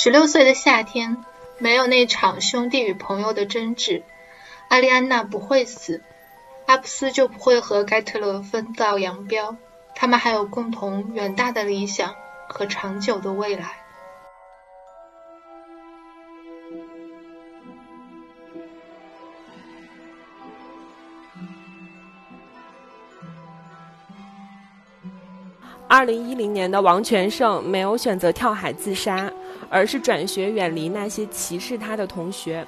十六岁的夏天，没有那场兄弟与朋友的争执，阿丽安娜不会死，阿布斯就不会和盖特勒分道扬镳。他们还有共同远大的理想和长久的未来。二零一零年的王全胜没有选择跳海自杀，而是转学远离那些歧视他的同学，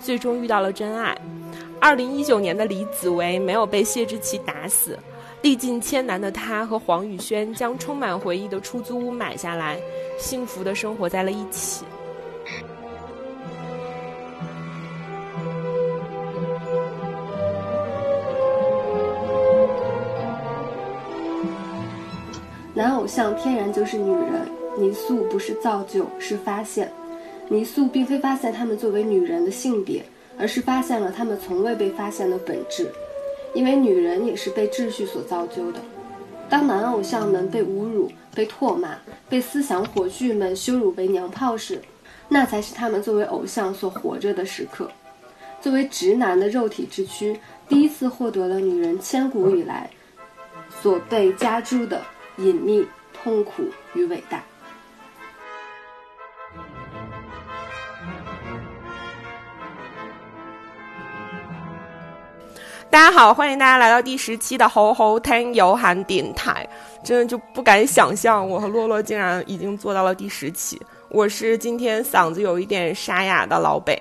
最终遇到了真爱。二零一九年的李子维没有被谢之奇打死，历尽千难的他和黄宇轩将充满回忆的出租屋买下来，幸福的生活在了一起。男偶像天然就是女人，泥塑不是造就是发现。泥塑并非发现她们作为女人的性别，而是发现了她们从未被发现的本质。因为女人也是被秩序所造就的。当男偶像们被侮辱、被唾骂、被思想火炬们羞辱为娘炮时，那才是他们作为偶像所活着的时刻。作为直男的肉体之躯，第一次获得了女人千古以来所被加诸的。隐秘、痛苦与伟大。大家好，欢迎大家来到第十期的猴猴听游韩电台。真的就不敢想象，我和洛洛竟然已经做到了第十期。我是今天嗓子有一点沙哑的老北。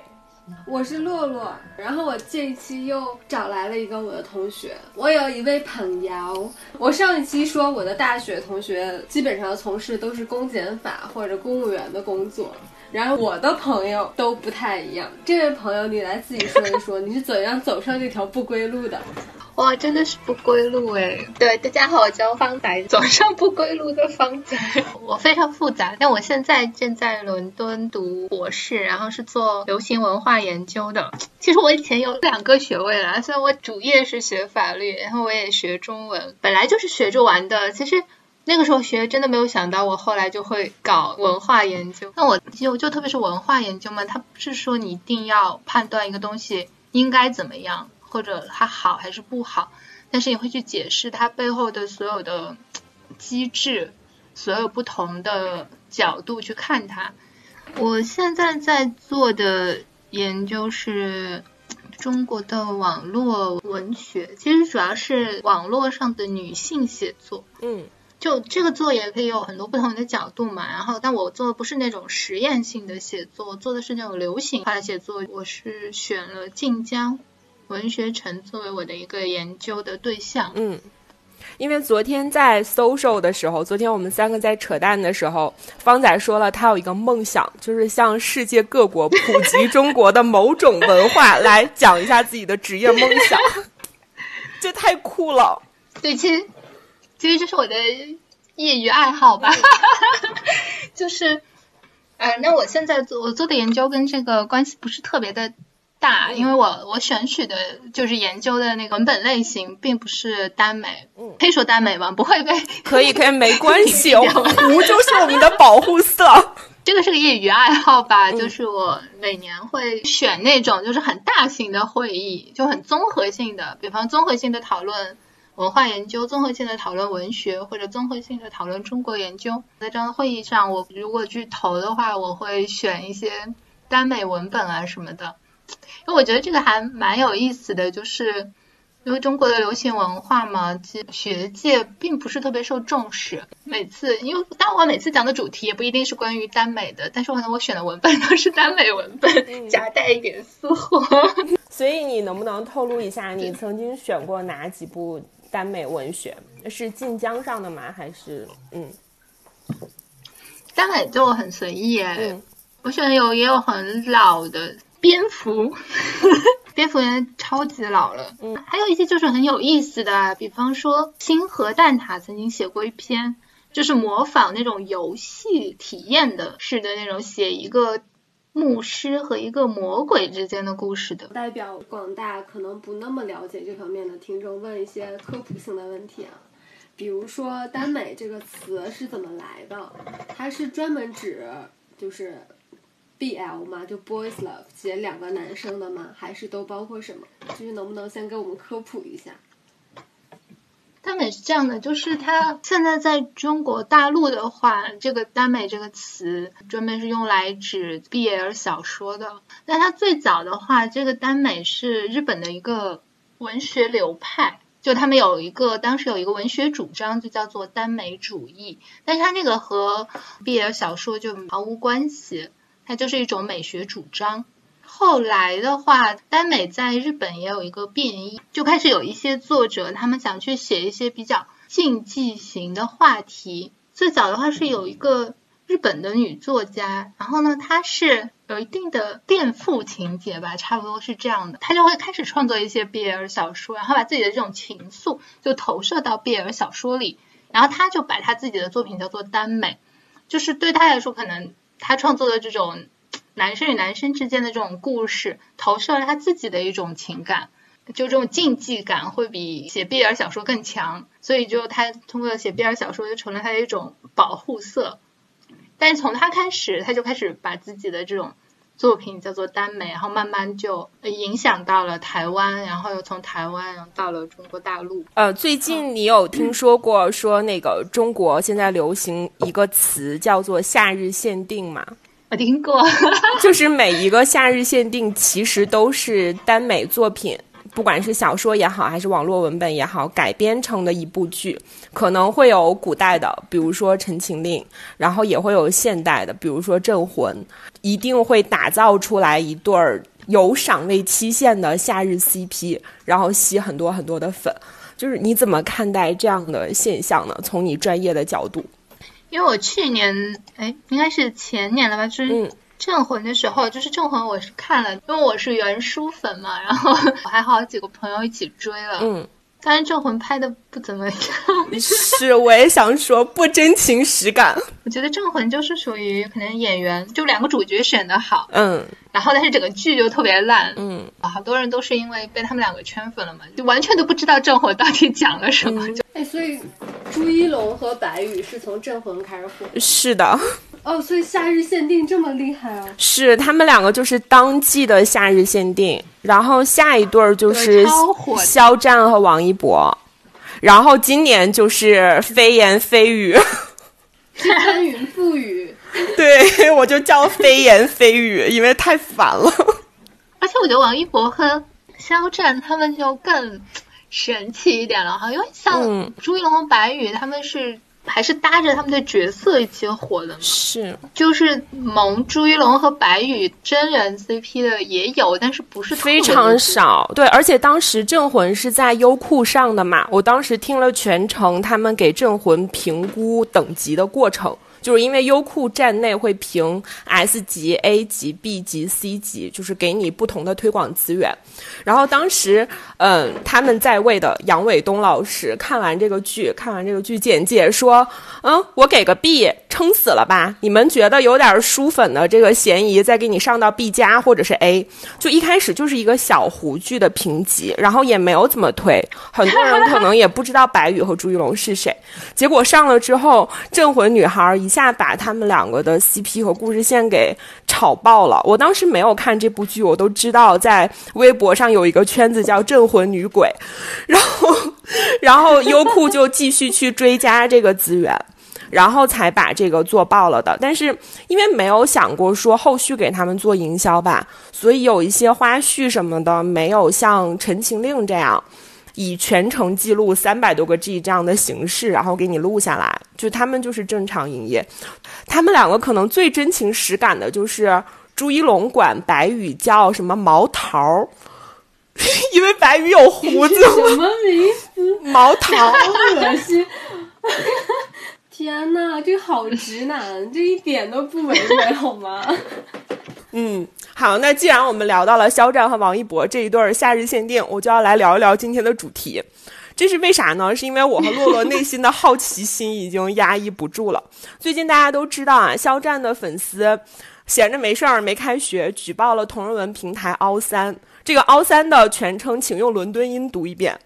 我是洛洛，然后我这一期又找来了一个我的同学，我有一位朋友。我上一期说我的大学同学基本上从事都是公检法或者公务员的工作，然后我的朋友都不太一样。这位朋友，你来自己说一说，你是怎样走上这条不归路的？哇，真的是不归路哎！对，大家好，我叫方仔，走上不归路的方仔。我非常复杂，但我现在正在伦敦读博士，然后是做流行文化研究的。其实我以前有两个学位了，虽然我主业是学法律，然后我也学中文，本来就是学着玩的。其实那个时候学，真的没有想到我后来就会搞文化研究。那我就就特别是文化研究嘛，它不是说你一定要判断一个东西应该怎么样。或者它好还是不好，但是你会去解释它背后的所有的机制，所有不同的角度去看它。我现在在做的研究是中国的网络文学，其实主要是网络上的女性写作。嗯，就这个做也可以有很多不同的角度嘛。然后，但我做的不是那种实验性的写作，做的是那种流行化的写作。我是选了晋江。文学城作为我的一个研究的对象，嗯，因为昨天在 social 的时候，昨天我们三个在扯淡的时候，方仔说了他有一个梦想，就是向世界各国普及中国的某种文化，来讲一下自己的职业梦想，这太酷了。对，其实其实这是我的业余爱好吧，就是，呃，那我现在做我做的研究跟这个关系不是特别的。大，因为我我选取的就是研究的那个文本类型，并不是耽美，嗯，可以说耽美吗？不会被 可以可以没关系，无就是我们的保护色。这个是个业余爱好吧，就是我每年会选那种就是很大型的会议，就很综合性的，比方综合性的讨论文化研究，综合性的讨论文学，或者综合性的讨论中国研究。在这样的会议上，我如果去投的话，我会选一些耽美文本啊什么的。因为我觉得这个还蛮有意思的，就是因为中国的流行文化嘛，其实学界并不是特别受重视。每次，因为当我每次讲的主题也不一定是关于耽美的，但是可能我选的文本都是耽美文本，夹带一点私货。所以你能不能透露一下，你曾经选过哪几部耽美文学？是晋江上的吗？还是嗯？耽美就很随意哎，我选的有也有很老的。蝙蝠，蝙蝠也超级老了。嗯，还有一些就是很有意思的，比方说星河蛋挞曾经写过一篇，就是模仿那种游戏体验的式的那种，写一个牧师和一个魔鬼之间的故事的。代表广大可能不那么了解这方面的听众问一些科普性的问题啊，比如说耽美这个词是怎么来的？它是专门指就是。BL 吗？就 boys love 写两个男生的吗？还是都包括什么？就是能不能先给我们科普一下？耽美是这样的，就是它现在在中国大陆的话，这个耽美这个词专门是用来指 BL 小说的。但它最早的话，这个耽美是日本的一个文学流派，就他们有一个当时有一个文学主张，就叫做耽美主义。但是它那个和 BL 小说就毫无关系，它就是一种美学主张。后来的话，耽美在日本也有一个变异，就开始有一些作者，他们想去写一些比较竞技型的话题。最早的话是有一个日本的女作家，然后呢，她是有一定的恋父情节吧，差不多是这样的，她就会开始创作一些 BL 小说，然后把自己的这种情愫就投射到 BL 小说里，然后她就把她自己的作品叫做耽美，就是对她来说，可能她创作的这种。男生与男生之间的这种故事，投射了他自己的一种情感，就这种竞技感会比写 BL 小说更强，所以就他通过写 BL 小说就成了他的一种保护色。但是从他开始，他就开始把自己的这种作品叫做耽美，然后慢慢就影响到了台湾，然后又从台湾到了中国大陆。呃，最近你有听说过说那个中国现在流行一个词叫做夏日限定吗？我听过，就是每一个夏日限定其实都是耽美作品，不管是小说也好，还是网络文本也好，改编成的一部剧，可能会有古代的，比如说《陈情令》，然后也会有现代的，比如说《镇魂》，一定会打造出来一对儿有赏味期限的夏日 CP，然后吸很多很多的粉。就是你怎么看待这样的现象呢？从你专业的角度。因为我去年，哎，应该是前年了吧，就是《镇魂》的时候，就是《镇魂》，我是看了，因为我是原书粉嘛，然后 我还好几个朋友一起追了。嗯。但是《镇魂》拍的不怎么样。是，我也想说不真情实感。我觉得《镇魂》就是属于可能演员就两个主角选的好，嗯，然后但是整个剧就特别烂，嗯，好多人都是因为被他们两个圈粉了嘛，就完全都不知道《镇魂》到底讲了什么。就哎，所以朱一龙和白宇是从《镇魂》开始火。是的。哦，所以夏日限定这么厉害啊！是他们两个就是当季的夏日限定，然后下一对儿就是肖战和王一博，然后今年就是飞言飞语，翻云覆雨。对，我就叫飞言飞语，因为太烦了。而且我觉得王一博和肖战他们就更神奇一点了哈，因为像朱一龙和白宇他们是。还是搭着他们的角色一起火的，是，就是萌朱一龙和白宇真人 CP 的也有，但是不是非常少。对，而且当时《镇魂》是在优酷上的嘛，我当时听了全程他们给《镇魂》评估等级的过程。就是因为优酷站内会评 S 级、A 级、B 级、C 级，就是给你不同的推广资源。然后当时，嗯，他们在位的杨伟东老师看完这个剧，看完这个剧简介说：“嗯，我给个 B，撑死了吧？你们觉得有点书粉的这个嫌疑，再给你上到 B 加或者是 A。”就一开始就是一个小胡剧的评级，然后也没有怎么推，很多人可能也不知道白宇和朱一龙是谁。结果上了之后，镇魂女孩一。下把他们两个的 CP 和故事线给炒爆了。我当时没有看这部剧，我都知道在微博上有一个圈子叫“镇魂女鬼”，然后，然后优酷就继续去追加这个资源，然后才把这个做爆了的。但是因为没有想过说后续给他们做营销吧，所以有一些花絮什么的没有像《陈情令》这样。以全程记录三百多个 G 这样的形式，然后给你录下来，就他们就是正常营业。他们两个可能最真情实感的就是朱一龙管白宇叫什么毛桃，因为白宇有胡子。什么名字？毛桃，恶心！天呐，这好直男，这一点都不唯美好吗？嗯。好，那既然我们聊到了肖战和王一博这一对夏日限定，我就要来聊一聊今天的主题。这是为啥呢？是因为我和洛洛内心的好奇心已经压抑不住了。最近大家都知道啊，肖战的粉丝闲着没事儿，没开学，举报了同人文平台凹三。这个凹三的全称，请用伦敦音读一遍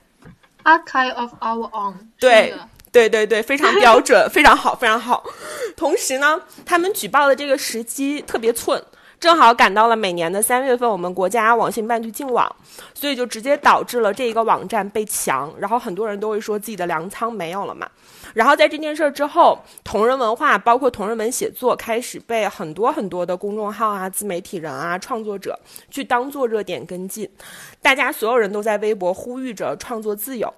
：Archive of Our Own。对，对，对，对，非常标准，非常好，非常好。同时呢，他们举报的这个时机特别寸。正好赶到了每年的三月份，我们国家网信办去禁网，所以就直接导致了这一个网站被强，然后很多人都会说自己的粮仓没有了嘛。然后在这件事儿之后，同人文化包括同人文写作开始被很多很多的公众号啊、自媒体人啊、创作者去当做热点跟进，大家所有人都在微博呼吁着创作自由。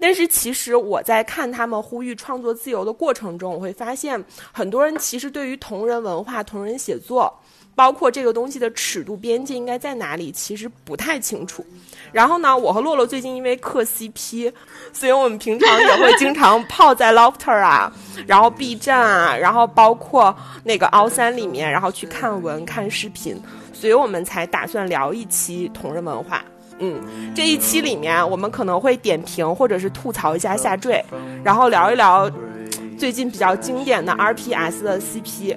但是其实我在看他们呼吁创作自由的过程中，我会发现很多人其实对于同人文化、同人写作。包括这个东西的尺度边界应该在哪里，其实不太清楚。然后呢，我和洛洛最近因为磕 CP，所以我们平常也会经常泡在 Lofter 啊，然后 B 站啊，然后包括那个凹三里面，然后去看文、看视频，所以我们才打算聊一期同人文化。嗯，这一期里面我们可能会点评或者是吐槽一下下坠，然后聊一聊。最近比较经典的 RPS 的 CP，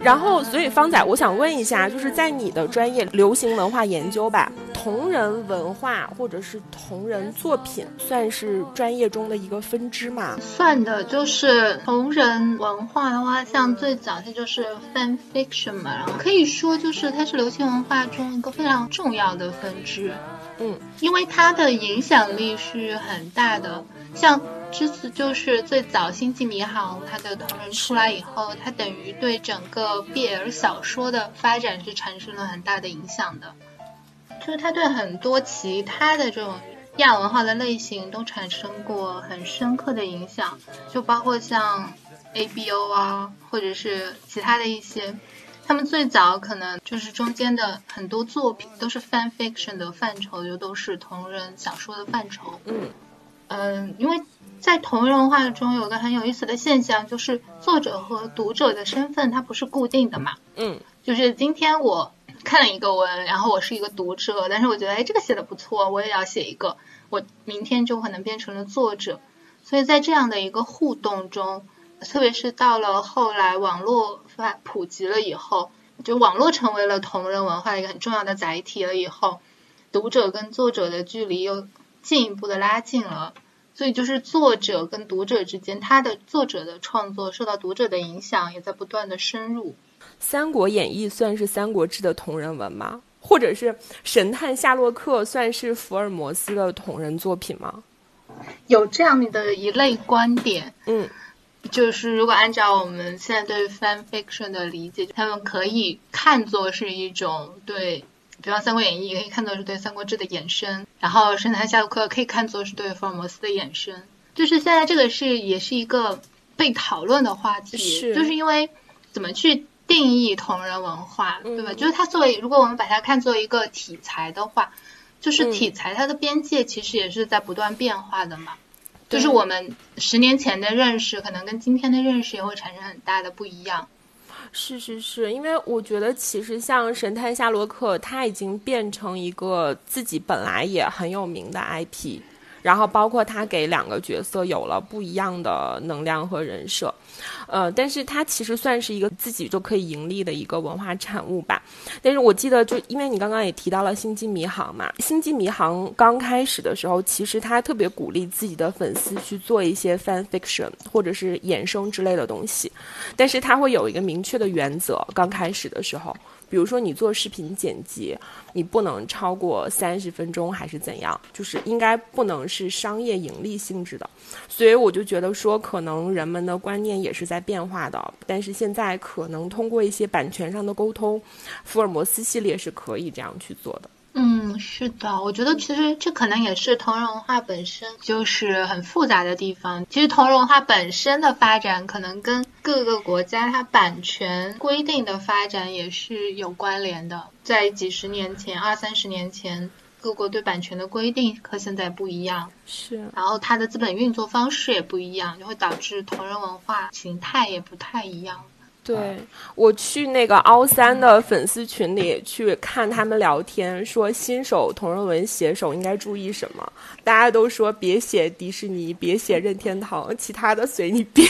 然后，所以方仔，我想问一下，就是在你的专业流行文化研究吧，同人文化或者是同人作品，算是专业中的一个分支吗？算的，就是同人文化的话，像最早它就是 fan fiction 嘛，然后可以说就是它是流行文化中一个非常重要的分支。嗯，因为它的影响力是很大的，像。之子就是最早《星际迷航》它的同人出来以后，它等于对整个 BL 小说的发展是产生了很大的影响的。就是它对很多其他的这种亚文化的类型都产生过很深刻的影响，就包括像 ABO 啊，或者是其他的一些，他们最早可能就是中间的很多作品都是 fan fiction 的范畴，又都是同人小说的范畴。嗯嗯，因为。在同人文化中，有个很有意思的现象，就是作者和读者的身份它不是固定的嘛。嗯，就是今天我看了一个文，然后我是一个读者，但是我觉得哎这个写的不错，我也要写一个，我明天就可能变成了作者。所以在这样的一个互动中，特别是到了后来网络发普及了以后，就网络成为了同人文化一个很重要的载体了以后，读者跟作者的距离又进一步的拉近了。所以就是作者跟读者之间，他的作者的创作受到读者的影响，也在不断的深入。《三国演义》算是《三国志》的同人文吗？或者是《神探夏洛克》算是福尔摩斯的同人作品吗？有这样的一类观点，嗯，就是如果按照我们现在对 fan fiction 的理解，他们可以看作是一种对。比方《三国演义》可以看作是对《三国志》的衍生，然后《神探夏洛克》可以看作是对福尔摩斯的衍生。就是现在这个是也是一个被讨论的话题，是就是因为怎么去定义同人文化，对吧？就是它作为如果我们把它看作一个题材的话，就是题材它的边界其实也是在不断变化的嘛。就是我们十年前的认识，可能跟今天的认识也会产生很大的不一样。是是是，因为我觉得其实像神探夏洛克，他已经变成一个自己本来也很有名的 IP。然后包括他给两个角色有了不一样的能量和人设，呃，但是它其实算是一个自己就可以盈利的一个文化产物吧。但是我记得，就因为你刚刚也提到了《星际迷航》嘛，《星际迷航》刚开始的时候，其实他特别鼓励自己的粉丝去做一些 fan fiction 或者是衍生之类的东西，但是他会有一个明确的原则，刚开始的时候。比如说你做视频剪辑，你不能超过三十分钟还是怎样？就是应该不能是商业盈利性质的。所以我就觉得说，可能人们的观念也是在变化的。但是现在可能通过一些版权上的沟通，福尔摩斯系列是可以这样去做的。嗯，是的，我觉得其实这可能也是同人文化本身就是很复杂的地方。其实同人文化本身的发展，可能跟各个国家它版权规定的发展也是有关联的。在几十年前、二三十年前，各国对版权的规定和现在不一样，是。然后它的资本运作方式也不一样，就会导致同人文化形态也不太一样。对我去那个凹三的粉丝群里去看他们聊天，说新手同人文写手应该注意什么？大家都说别写迪士尼，别写任天堂，其他的随你便。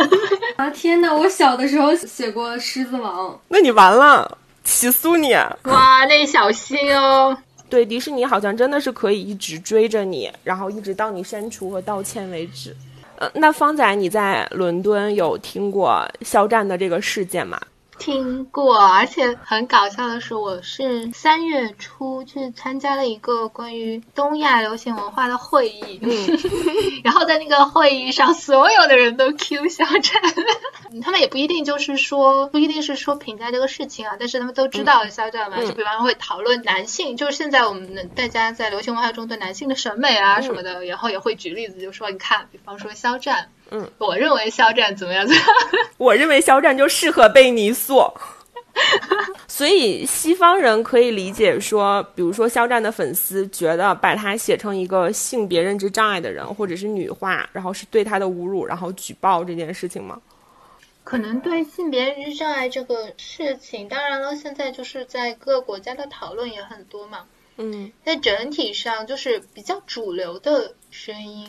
啊天哪！我小的时候写过《狮子王》，那你完了，起诉你！哇，那小心哦。对，迪士尼好像真的是可以一直追着你，然后一直到你删除和道歉为止。呃，那方仔，你在伦敦有听过肖战的这个事件吗？听过，而且很搞笑的是，我是三月初去参加了一个关于东亚流行文化的会议，嗯。然后在那个会议上，所有的人都 Q 肖战，他们也不一定就是说，不一定是说评价这个事情啊，但是他们都知道肖战嘛，就比方说会讨论男性，就是现在我们大家在流行文化中对男性的审美啊什么的，然后也会举例子，就说你看，比方说肖战。嗯，我认为肖战怎么样？怎么样？我认为肖战就适合被泥塑。所以西方人可以理解说，比如说肖战的粉丝觉得把他写成一个性别认知障碍的人，或者是女化，然后是对他的侮辱，然后举报这件事情吗？可能对性别认知障碍这个事情，当然了，现在就是在各个国家的讨论也很多嘛。嗯，在整体上就是比较主流的声音。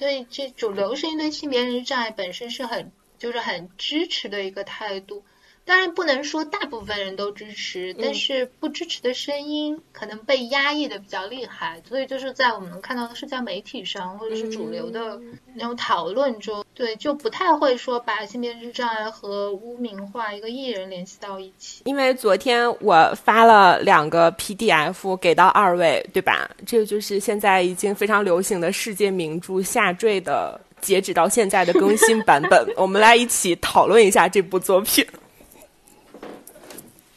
所以，这主流声音对性别认知障碍本身是很就是很支持的一个态度。当然不能说大部分人都支持，但是不支持的声音可能被压抑的比较厉害，所以就是在我们能看到的社交媒体上或者是主流的那种讨论中，对，就不太会说把性别认知障碍和污名化一个艺人联系到一起。因为昨天我发了两个 PDF 给到二位，对吧？这个就是现在已经非常流行的世界名著《下坠》的截止到现在的更新版本，我们来一起讨论一下这部作品。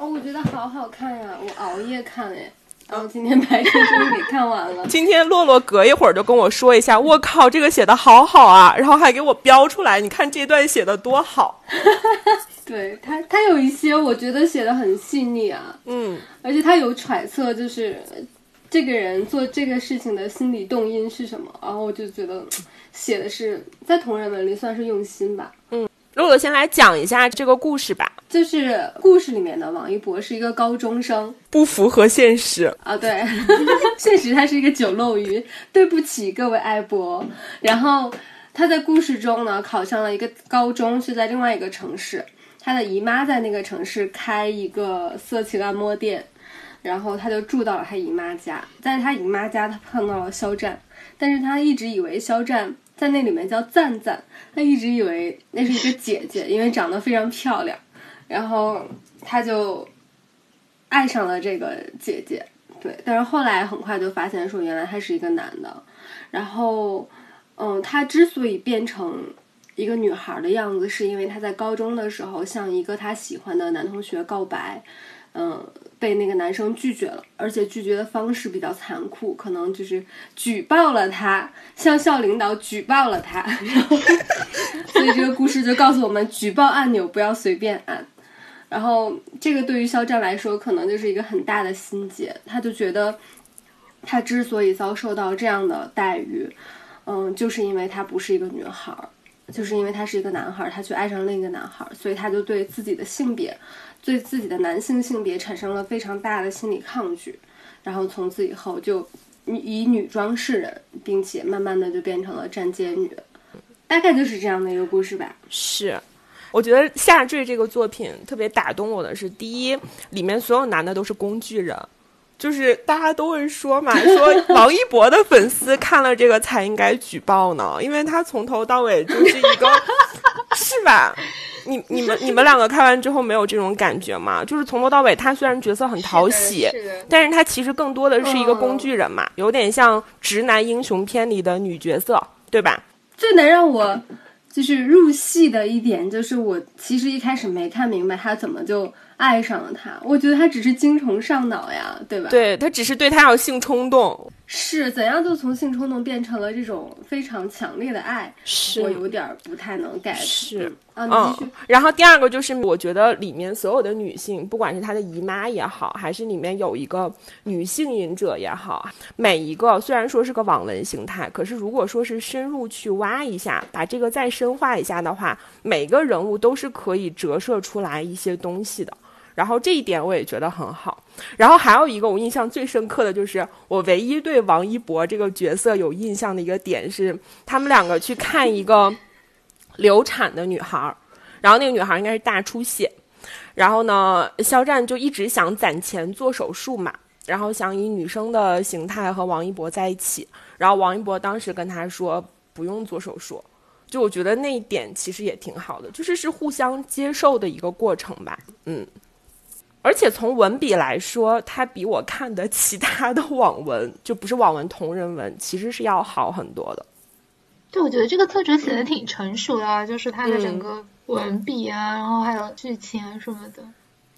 哦，我觉得好好看呀！我熬夜看哎，然后今天白天终于给看完了。今天洛洛隔一会儿就跟我说一下，我靠，这个写的好好啊，然后还给我标出来，你看这段写的多好。对他，他有一些我觉得写的很细腻啊，嗯，而且他有揣测，就是这个人做这个事情的心理动因是什么，然后我就觉得写的是在同人文里算是用心吧。嗯，洛洛先来讲一下这个故事吧。就是故事里面的王一博是一个高中生，不符合现实啊！对，现实他是一个酒漏鱼，对不起各位爱博。然后他在故事中呢考上了一个高中，是在另外一个城市。他的姨妈在那个城市开一个色情按摩店，然后他就住到了他姨妈家。在他姨妈家，他碰到了肖战，但是他一直以为肖战在那里面叫赞赞，他一直以为那是一个姐姐，因为长得非常漂亮。然后他就爱上了这个姐姐，对，但是后来很快就发现说，原来他是一个男的。然后，嗯，他之所以变成一个女孩的样子，是因为他在高中的时候向一个他喜欢的男同学告白，嗯，被那个男生拒绝了，而且拒绝的方式比较残酷，可能就是举报了他，向校领导举报了他。然后，所以这个故事就告诉我们，举报按钮不要随便按。然后，这个对于肖战来说，可能就是一个很大的心结。他就觉得，他之所以遭受到这样的待遇，嗯，就是因为他不是一个女孩，就是因为他是一个男孩，他却爱上另一个男孩，所以他就对自己的性别，对自己的男性性别产生了非常大的心理抗拒。然后从此以后就以女装示人，并且慢慢的就变成了站街女。大概就是这样的一个故事吧。是。我觉得《下坠》这个作品特别打动我的是，第一，里面所有男的都是工具人，就是大家都会说嘛，说王一博的粉丝看了这个才应该举报呢，因为他从头到尾就是一个，是吧？你你们你们两个看完之后没有这种感觉吗？就是从头到尾，他虽然角色很讨喜，但是他其实更多的是一个工具人嘛，有点像直男英雄片里的女角色，对吧？最能让我。就是入戏的一点，就是我其实一开始没看明白他怎么就爱上了他。我觉得他只是精虫上脑呀，对吧？对他只是对他有性冲动，是怎样就从性冲动变成了这种非常强烈的爱？是我有点不太能 get。是，啊，嗯，然后第二个就是，我觉得里面所有的女性，不管是她的姨妈也好，还是里面有一个女性隐者也好，每一个虽然说是个网文形态，可是如果说是深入去挖一下，把这个再深化一下的话，每个人物都是可以折射出来一些东西的。然后这一点我也觉得很好。然后还有一个我印象最深刻的就是，我唯一对王一博这个角色有印象的一个点是，他们两个去看一个。流产的女孩儿，然后那个女孩儿应该是大出血，然后呢，肖战就一直想攒钱做手术嘛，然后想以女生的形态和王一博在一起，然后王一博当时跟他说不用做手术，就我觉得那一点其实也挺好的，就是是互相接受的一个过程吧，嗯，而且从文笔来说，它比我看的其他的网文就不是网文同人文，其实是要好很多的。对，我觉得这个作者写的挺成熟的，就是他的整个文笔啊，然后还有剧情啊什么的，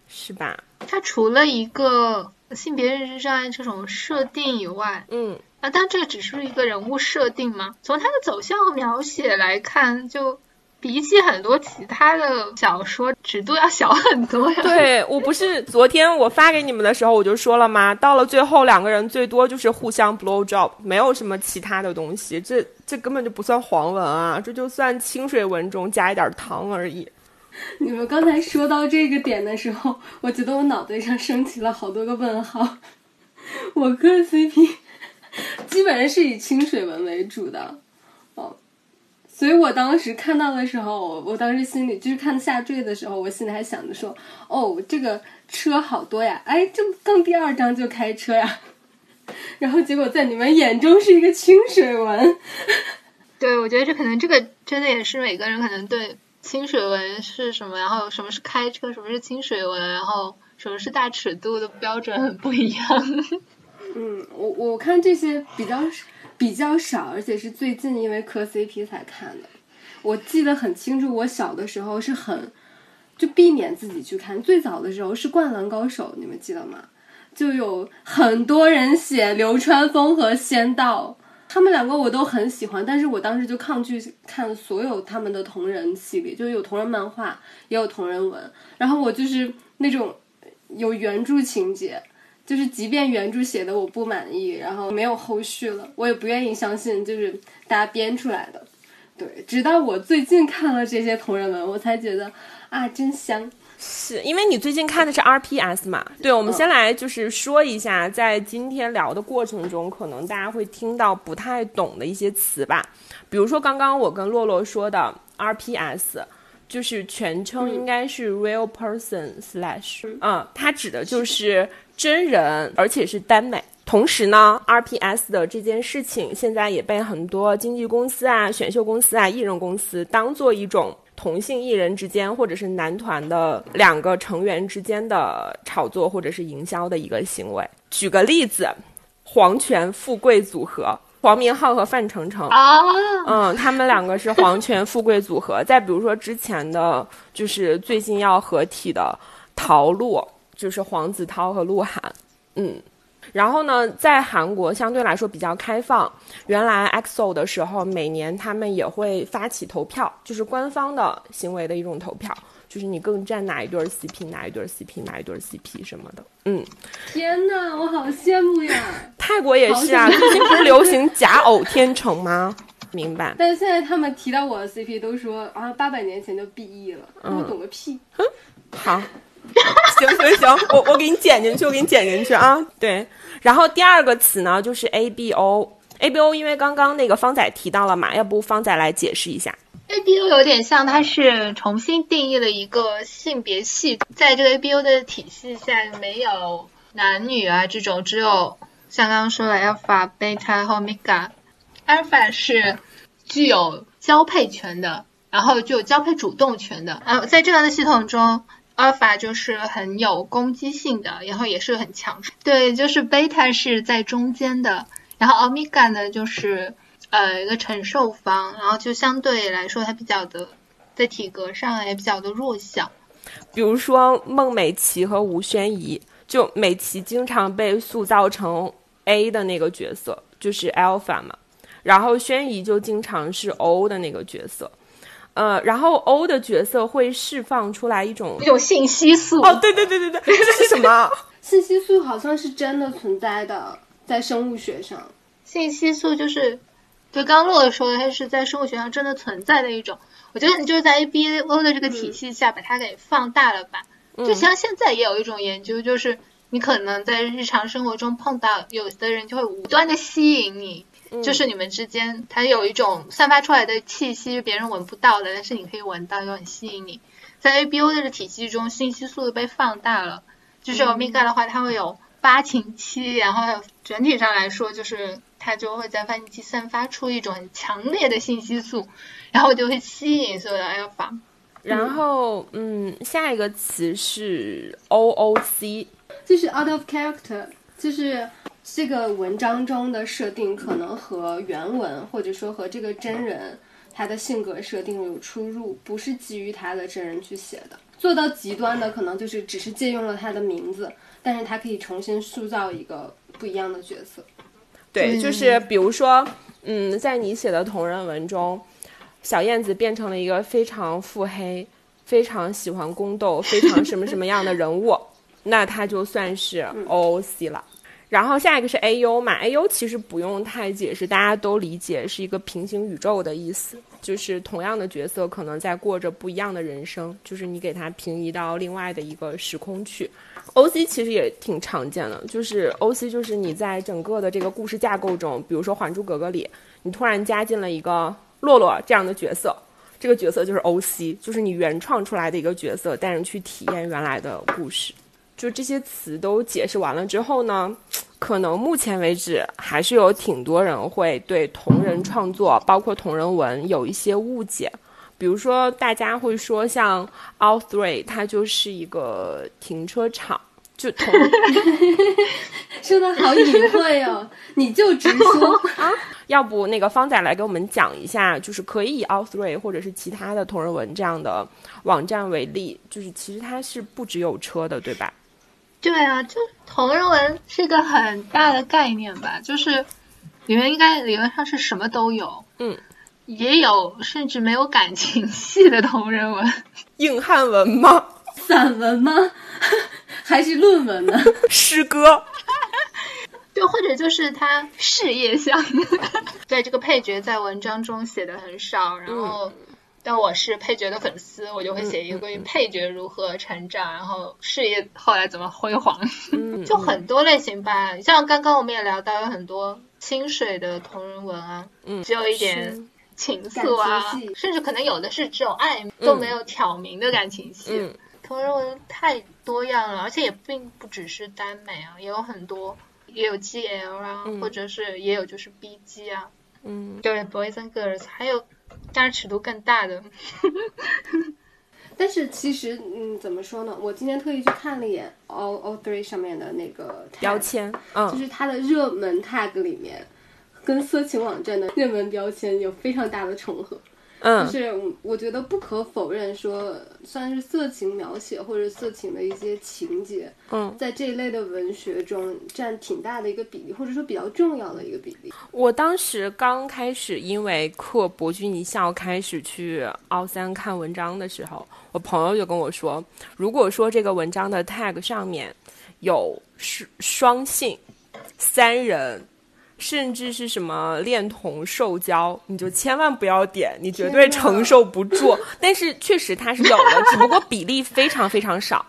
是吧？他除了一个性别认知障碍这种设定以外，嗯，啊，但这个只是一个人物设定嘛，从他的走向和描写来看，就。比起很多其他的小说，尺度要小很多呀。对我不是昨天我发给你们的时候我就说了吗？到了最后两个人最多就是互相 blow job，没有什么其他的东西。这这根本就不算黄文啊，这就算清水文中加一点糖而已。你们刚才说到这个点的时候，我觉得我脑袋上升起了好多个问号。我磕 CP 基本上是以清水文为主的。所以我当时看到的时候，我当时心里就是看下坠的时候，我心里还想着说：“哦，这个车好多呀！哎，这刚第二章就开车呀。”然后结果在你们眼中是一个清水文。对，我觉得这可能这个真的也是每个人可能对清水文是什么，然后什么是开车，什么是清水文，然后什么是大尺度的标准很不一样。嗯，我我看这些比较。比较少，而且是最近因为磕 CP 才看的。我记得很清楚，我小的时候是很就避免自己去看。最早的时候是《灌篮高手》，你们记得吗？就有很多人写流川枫和仙道，他们两个我都很喜欢，但是我当时就抗拒看所有他们的同人系列，就有同人漫画，也有同人文。然后我就是那种有原著情节。就是即便原著写的我不满意，然后没有后续了，我也不愿意相信，就是大家编出来的。对，直到我最近看了这些同人文，我才觉得啊，真香。是因为你最近看的是 RPS 嘛？对，我们先来就是说一下，在今天聊的过程中，可能大家会听到不太懂的一些词吧。比如说刚刚我跟洛洛说的 RPS，就是全称应该是 Real Person Slash，嗯，它指的就是。真人，而且是耽美。同时呢，RPS 的这件事情现在也被很多经纪公司啊、选秀公司啊、艺人公司当做一种同性艺人之间或者是男团的两个成员之间的炒作或者是营销的一个行为。举个例子，黄泉富贵组合，黄明昊和范丞丞啊，嗯，他们两个是黄泉富贵组合。再比如说之前的，就是最近要合体的陶洛。就是黄子韬和鹿晗，嗯，然后呢，在韩国相对来说比较开放。原来 EXO 的时候，每年他们也会发起投票，就是官方的行为的一种投票，就是你更站哪一对 CP，哪一对 CP，哪一对 CP 什么的。嗯，天哪，我好羡慕呀！泰国也是啊，最近不是流行假偶天成吗？明白。但是现在他们提到我的 CP 都说啊，八百年前就 BE 了，我懂个屁。哼，好。行行行，我我给你剪进去，我给你剪进去啊。对，然后第二个词呢就是 A B O，A B O 因为刚刚那个方仔提到了嘛，要不方仔来解释一下？A B O 有点像，它是重新定义了一个性别系统，在这个 A B O 的体系下没有男女啊这种，只有像刚刚说的 Alpha、Beta 和 Omega。Alpha 是具有交配权的，然后具有交配主动权的。呃，在这样的系统中。阿尔法就是很有攻击性的，然后也是很强。对，就是贝塔是在中间的，然后欧米伽呢就是呃一个承受方，然后就相对来说它比较的在体格上也比较的弱小。比如说孟美岐和吴宣仪，就美岐经常被塑造成 A 的那个角色，就是 alpha 嘛，然后宣仪就经常是 O 的那个角色。呃，然后 O 的角色会释放出来一种一种信息素。哦，对对对对对，这是什么？信息素好像是真的存在的，在生物学上。信息素就是，就刚洛说的，它是在生物学上真的存在的一种。我觉得你就是在 ABO 的这个体系下把它给放大了吧。就像现在也有一种研究，就是你可能在日常生活中碰到有的人就会无端的吸引你，就是你们之间它有一种散发出来的气息，别人闻不到的，但是你可以闻到，又很吸引你。在 ABO 的这个体系中，信息素被放大了。就是 omega 的话，它会有发情期，然后整体上来说，就是它就会在发情期散发出一种很强烈的信息素，然后就会吸引所有的 alpha。然后，嗯，下一个词是 OOC，就是 out of character，就是这个文章中的设定可能和原文或者说和这个真人他的性格设定有出入，不是基于他的真人去写的。做到极端的可能就是只是借用了他的名字，但是他可以重新塑造一个不一样的角色。对，就是比如说，嗯，在你写的同人文中，小燕子变成了一个非常腹黑、非常喜欢宫斗、非常什么什么样的人物，那他就算是 OOC 了。然后下一个是 AU 嘛，AU 其实不用太解释，大家都理解是一个平行宇宙的意思，就是同样的角色可能在过着不一样的人生，就是你给它平移到另外的一个时空去。OC 其实也挺常见的，就是 OC 就是你在整个的这个故事架构中，比如说《还珠格格》里，你突然加进了一个洛洛这样的角色，这个角色就是 OC，就是你原创出来的一个角色，带人去体验原来的故事。就这些词都解释完了之后呢，可能目前为止还是有挺多人会对同人创作，包括同人文有一些误解。比如说，大家会说像 All Three，它就是一个停车场，就同 说的好隐晦哦，你就直说 啊。要不那个方仔来给我们讲一下，就是可以以 All Three 或者是其他的同人文这样的网站为例，就是其实它是不只有车的，对吧？对啊，就同人文是一个很大的概念吧，就是里面应该理论上是什么都有，嗯，也有甚至没有感情戏的同人文，硬汉文吗？散文吗？还是论文呢？诗歌？就或者就是他事业向，对这个配角在文章中写的很少，然后。但我是配角的粉丝，我就会写一个关于配角如何成长，然后事业后来怎么辉煌，就很多类型吧。像刚刚我们也聊到有很多清水的同人文啊，只有一点情愫啊，甚至可能有的是只有爱，都没有挑明的感情戏。同人文太多样了，而且也并不只是耽美啊，也有很多，也有 GL 啊，或者是也有就是 BG 啊，嗯，对，Boys and Girls，还有。当然，尺度更大的。但是其实，嗯，怎么说呢？我今天特意去看了一眼 All All Three 上面的那个标签，嗯，就是它的热门 tag 里面，跟色情网站的热门标签有非常大的重合。嗯，就是我觉得不可否认，说算是色情描写或者色情的一些情节，嗯，在这一类的文学中占挺大的一个比例，或者说比较重要的一个比例。我当时刚开始因为课博君一笑开始去奥三看文章的时候，我朋友就跟我说，如果说这个文章的 tag 上面有双双性、三人。甚至是什么恋童受教，你就千万不要点，你绝对承受不住。但是确实它是有的，只不过比例非常非常少。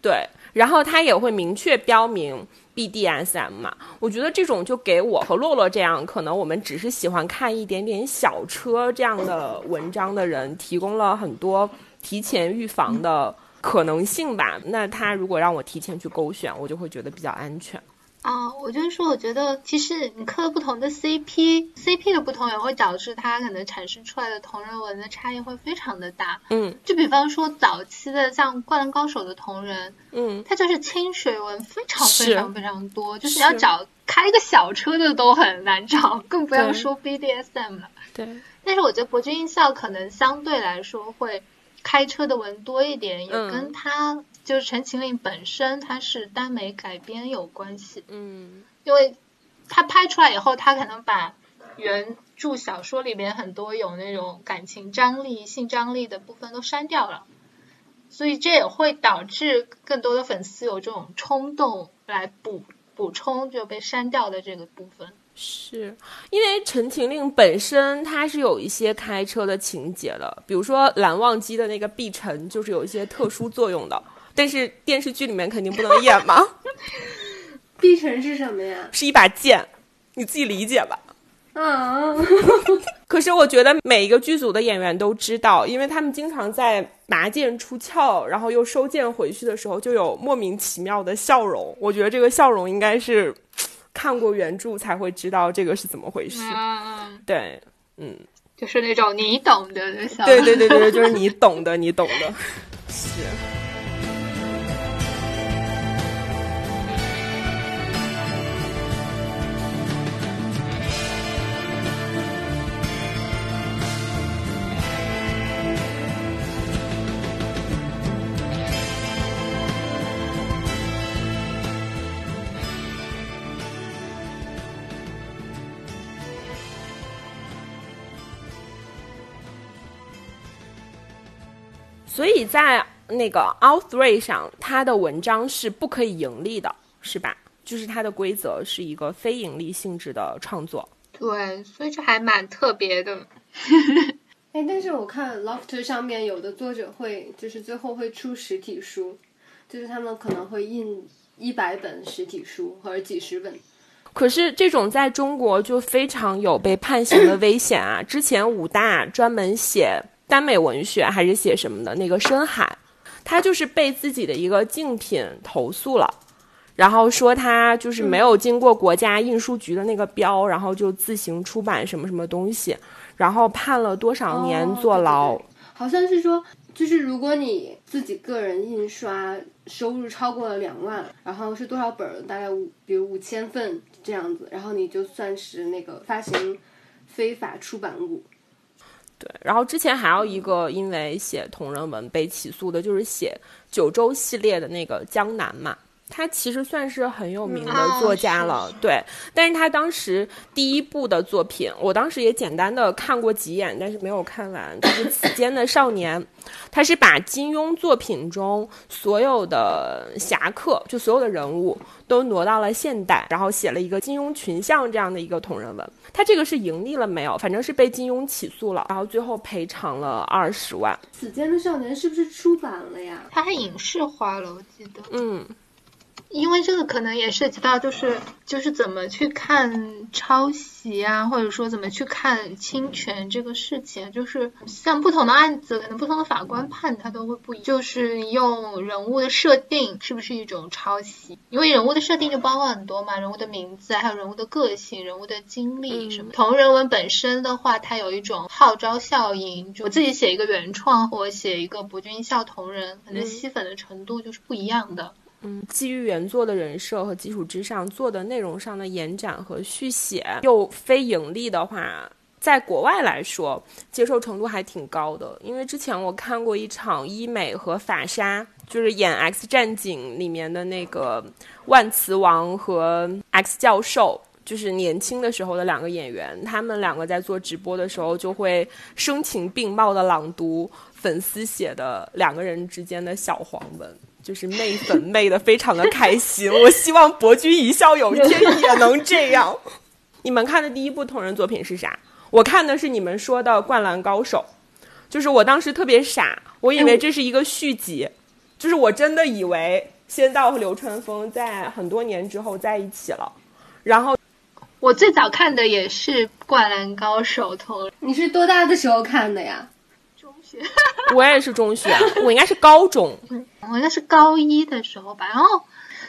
对，然后它也会明确标明 BDSM 嘛。我觉得这种就给我和洛洛这样，可能我们只是喜欢看一点点小车这样的文章的人，提供了很多提前预防的可能性吧。那他如果让我提前去勾选，我就会觉得比较安全。啊，我就是说，我觉得其实你磕不同的 CP，CP 的不同也会导致它可能产生出来的同人文的差异会非常的大。嗯，就比方说早期的像《灌篮高手》的同人，嗯，它就是清水文非常非常非常多，就是你要找开一个小车的都很难找，更不要说 BDSM 了。对，但是我觉得博君一笑可能相对来说会开车的文多一点，也跟他。就是《陈情令》本身它是耽美改编有关系，嗯，因为它拍出来以后，它可能把原著小说里面很多有那种感情张力、性张力的部分都删掉了，所以这也会导致更多的粉丝有这种冲动来补补充就被删掉的这个部分。是因为《陈情令》本身它是有一些开车的情节的，比如说蓝忘机的那个碧晨就是有一些特殊作用的，但是电视剧里面肯定不能演嘛。碧晨是什么呀？是一把剑，你自己理解吧。啊，可是我觉得每一个剧组的演员都知道，因为他们经常在拿剑出鞘，然后又收剑回去的时候，就有莫名其妙的笑容。我觉得这个笑容应该是。看过原著才会知道这个是怎么回事。嗯，对，嗯，就是那种你懂的对对对对，就是你懂的，你懂的，是。以在那个 All Three 上，它的文章是不可以盈利的，是吧？就是它的规则是一个非盈利性质的创作。对，所以这还蛮特别的。哎，但是我看 Lofter 上面有的作者会，就是最后会出实体书，就是他们可能会印一百本实体书或者几十本。可是这种在中国就非常有被判刑的危险啊！之前武大专门写。耽美文学还是写什么的？那个深海，他就是被自己的一个竞品投诉了，然后说他就是没有经过国家印书局的那个标，然后就自行出版什么什么东西，然后判了多少年坐牢？好像是说，就是如果你自己个人印刷收入超过了两万，然后是多少本？大概五，比如五千份这样子，然后你就算是那个发行非法出版物。对，然后之前还有一个因为写同人文被起诉的，就是写九州系列的那个江南嘛。他其实算是很有名的作家了，对。但是他当时第一部的作品，我当时也简单的看过几眼，但是没有看完。就是《此间的少年》，他是把金庸作品中所有的侠客，就所有的人物都挪到了现代，然后写了一个金庸群像这样的一个同人文。他这个是盈利了没有？反正是被金庸起诉了，然后最后赔偿了二十万。《此间的少年》是不是出版了呀？他还影视化了，我记得。嗯。因为这个可能也涉及到，就是就是怎么去看抄袭啊，或者说怎么去看侵权这个事情，就是像不同的案子，可能不同的法官判他都会不一样。就是用人物的设定是不是一种抄袭？因为人物的设定就包括很多嘛，人物的名字，还有人物的个性、人物的经历什么。同人文本身的话，它有一种号召效应，我自己写一个原创或写一个博君一笑同人，可能吸粉的程度就是不一样的。嗯，嗯基于原作的人设和基础之上做的内容上的延展和续写，又非盈利的话，在国外来说接受程度还挺高的。因为之前我看过一场医美和法沙，就是演《X 战警》里面的那个万磁王和 X 教授，就是年轻的时候的两个演员，他们两个在做直播的时候就会声情并茂的朗读粉丝写的两个人之间的小黄文。就是媚粉媚的非常的开心，我希望博君一笑有一天也能这样。你们看的第一部同人作品是啥？我看的是你们说的《灌篮高手》，就是我当时特别傻，我以为这是一个续集，就是我真的以为仙道和流川枫在很多年之后在一起了。然后我最早看的也是《灌篮高手》同，你是多大的时候看的呀？我也是中学，我应该是高中，我应该是高一的时候吧。然后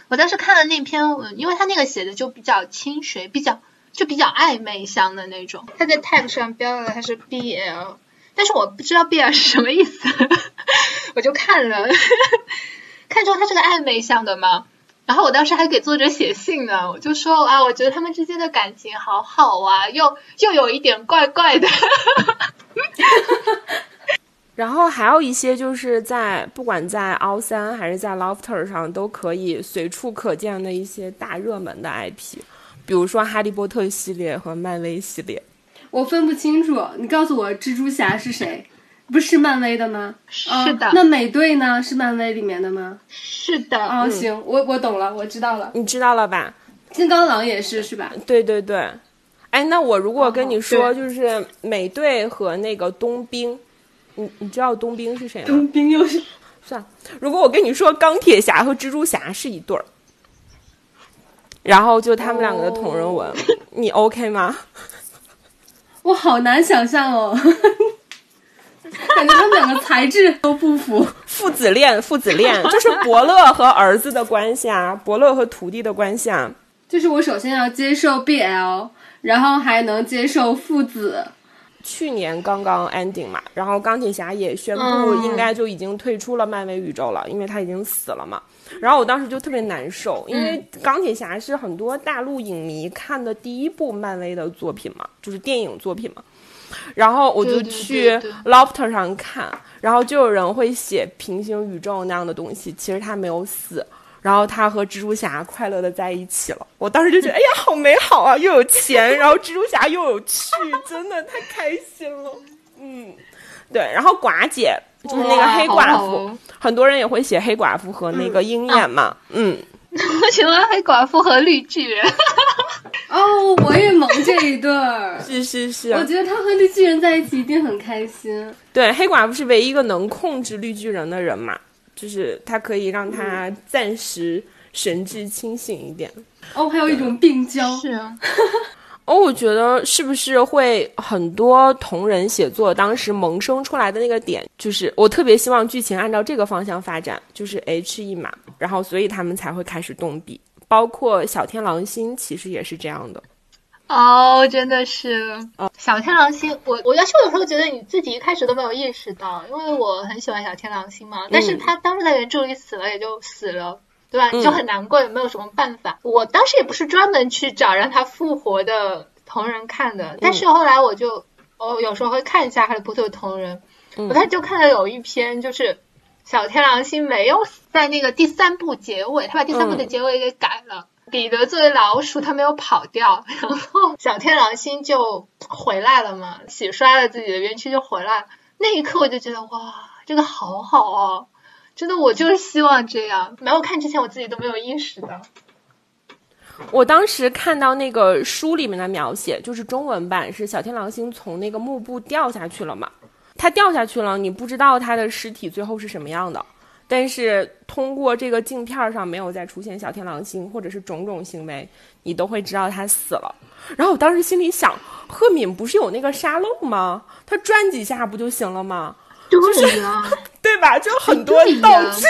我当时看了那篇，因为他那个写的就比较清水，比较就比较暧昧香的那种。他在 tag 上标了他是 BL，但是我不知道 BL 是什么意思，我就看了，看中他是个暧昧向的嘛。然后我当时还给作者写信呢，我就说啊，我觉得他们之间的感情好好啊，又又有一点怪怪的。然后还有一些就是在不管在凹三还是在 Lofter 上都可以随处可见的一些大热门的 IP，比如说哈利波特系列和漫威系列。我分不清楚，你告诉我蜘蛛侠是谁？不是漫威的吗？是的。那美队呢？是漫威里面的吗？是的。哦，行，我我懂了，我知道了。你知道了吧？金刚狼也是，是吧？对对对。哎，那我如果跟你说，就是美队和那个冬兵，你你知道冬兵是谁吗？冬兵又是 算了。如果我跟你说钢铁侠和蜘蛛侠是一对儿，然后就他们两个的同人文，你 OK 吗？我好难想象哦，感觉他们两个材质都不符。父子恋，父子恋就是伯乐和儿子的关系啊，伯乐和徒弟的关系啊。就是我首先要接受 BL。然后还能接受父子，去年刚刚 ending 嘛，然后钢铁侠也宣布应该就已经退出了漫威宇宙了，因为他已经死了嘛。然后我当时就特别难受，因为钢铁侠是很多大陆影迷看的第一部漫威的作品嘛，就是电影作品嘛。然后我就去 Lofter 上看，然后就有人会写平行宇宙那样的东西，其实他没有死。然后他和蜘蛛侠快乐的在一起了，我当时就觉得，哎呀，好美好啊！又有钱，然后蜘蛛侠又有趣，真的太开心了。嗯，对。然后寡姐就是那个黑寡妇，很多人也会写黑寡妇和那个鹰眼嘛。嗯，我喜欢黑寡妇和绿巨人。哦，我也萌这一对儿。是是是，我觉得他和绿巨人在一起一定很开心。对，黑寡妇是唯一一个能控制绿巨人的人嘛。就是它可以让他暂时神志清醒一点。哦，还有一种病娇。是啊。哦，我觉得是不是会很多同人写作当时萌生出来的那个点，就是我特别希望剧情按照这个方向发展，就是 H 一嘛，然后所以他们才会开始动笔。包括小天狼星其实也是这样的。哦，真的是。小天狼星，我我要是有时候觉得你自己一开始都没有意识到，因为我很喜欢小天狼星嘛。但是他当时在原著里死了，也就死了，对吧？你就很难过，也没有什么办法。我当时也不是专门去找让他复活的同人看的，但是后来我就，哦，有时候会看一下哈利波特同人。我当时就看到有一篇，就是小天狼星没有在那个第三部结尾，他把第三部的结尾给改了。彼得作为老鼠，他没有跑掉，然后小天狼星就回来了嘛，洗刷了自己的冤屈就回来了。那一刻我就觉得哇，这个好好哦，真的，我就是希望这样。没有看之前，我自己都没有意识到。我当时看到那个书里面的描写，就是中文版是小天狼星从那个幕布掉下去了嘛，他掉下去了，你不知道他的尸体最后是什么样的。但是通过这个镜片上没有再出现小天狼星，或者是种种行为，你都会知道他死了。然后我当时心里想，赫敏不是有那个沙漏吗？他转几下不就行了吗？对啊，对吧？就很多道具。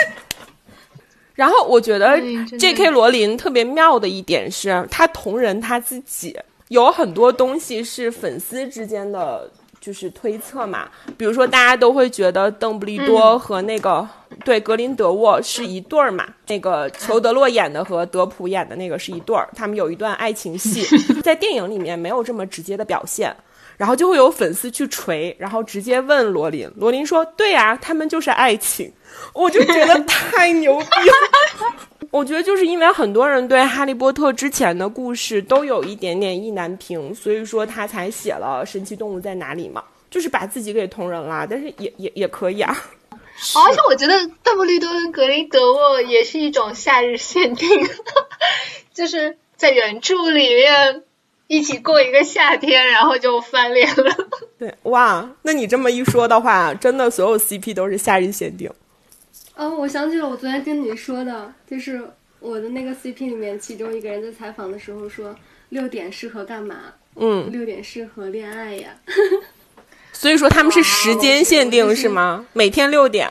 然后我觉得 J.K. 罗琳特别妙的一点是，他同人他自己有很多东西是粉丝之间的。就是推测嘛，比如说大家都会觉得邓布利多和那个对格林德沃是一对儿嘛，那个裘德洛演的和德普演的那个是一对儿，他们有一段爱情戏，在电影里面没有这么直接的表现，然后就会有粉丝去锤，然后直接问罗琳，罗琳说对呀，他们就是爱情，我就觉得太牛逼了。我觉得就是因为很多人对哈利波特之前的故事都有一点点意难平，所以说他才写了神奇动物在哪里嘛，就是把自己给同人了，但是也也也可以啊。而且我觉得邓布利多跟格林德沃也是一种夏日限定，就是在原著里面一起过一个夏天，然后就翻脸了。对，哇，那你这么一说的话，真的所有 CP 都是夏日限定。哦，我想起了我昨天跟你说的，就是我的那个 CP 里面，其中一个人在采访的时候说，六点适合干嘛？嗯，六点适合恋爱呀。所以说他们是时间限定是吗？每天六点。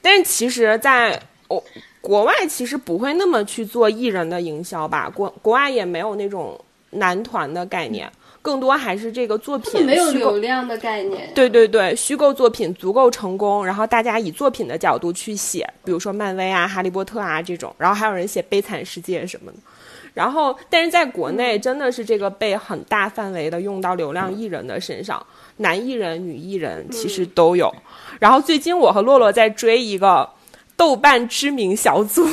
但是其实，在国国外其实不会那么去做艺人的营销吧？国国外也没有那种男团的概念。更多还是这个作品没有流量的概念。对对对，虚构作品足够成功，然后大家以作品的角度去写，比如说漫威啊、哈利波特啊这种，然后还有人写悲惨世界什么的。然后，但是在国内真的是这个被很大范围的用到流量艺人的身上，男艺人、女艺人其实都有。然后最近我和洛洛在追一个豆瓣知名小组，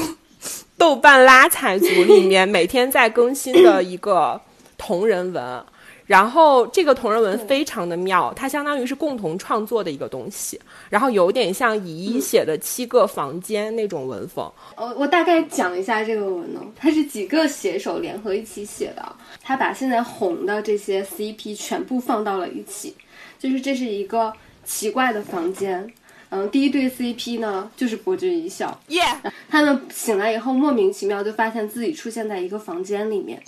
豆瓣拉踩组里面每天在更新的一个同人文。然后这个同人文非常的妙，它相当于是共同创作的一个东西，然后有点像乙一写的《七个房间》那种文风。呃，我大概讲一下这个文呢，它是几个写手联合一起写的，他把现在红的这些 CP 全部放到了一起，就是这是一个奇怪的房间。嗯，第一对 CP 呢就是博君一笑，耶！他们醒来以后莫名其妙就发现自己出现在一个房间里面。